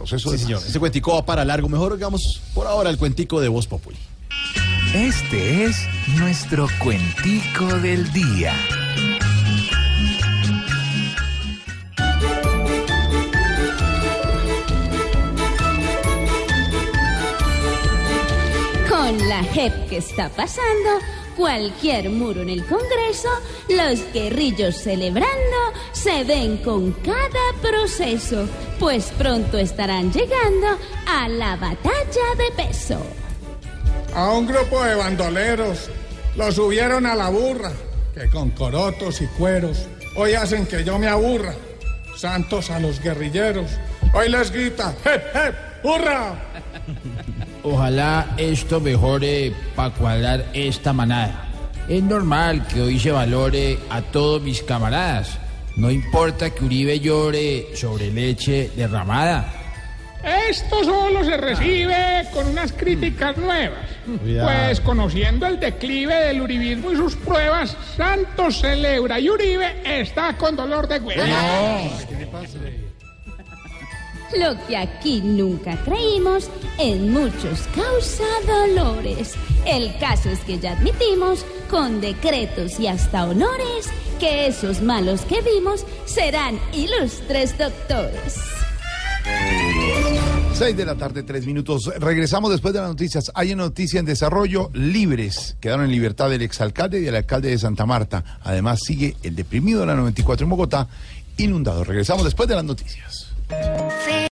Proceso Sí, de señor. Ese cuentico va para largo. Mejor hagamos por ahora el cuentico de Voz Populi. Este es nuestro cuentico del día. Con la JEP que está pasando, cualquier muro en el Congreso, los guerrillos celebrando se ven con cada proceso, pues pronto estarán llegando a la batalla de peso. A un grupo de bandoleros los subieron a la burra, que con corotos y cueros hoy hacen que yo me aburra. Santos a los guerrilleros, hoy les grita, ¡Hep, hep, hurra! Ojalá esto mejore para cuadrar esta manada. Es normal que hoy se valore a todos mis camaradas. No importa que Uribe llore sobre leche derramada. Esto solo se recibe con unas críticas nuevas. Pues conociendo el declive del uribismo y sus pruebas, Santos celebra y Uribe está con dolor de huevo. Lo que aquí nunca creímos, en muchos causa dolores. El caso es que ya admitimos, con decretos y hasta honores, que esos malos que vimos serán ilustres doctores. 6 de la tarde, 3 minutos. Regresamos después de las noticias. Hay una noticia en desarrollo. Libres. Quedaron en libertad el exalcalde y el alcalde de Santa Marta. Además, sigue el deprimido de la 94 en Bogotá, inundado. Regresamos después de las noticias.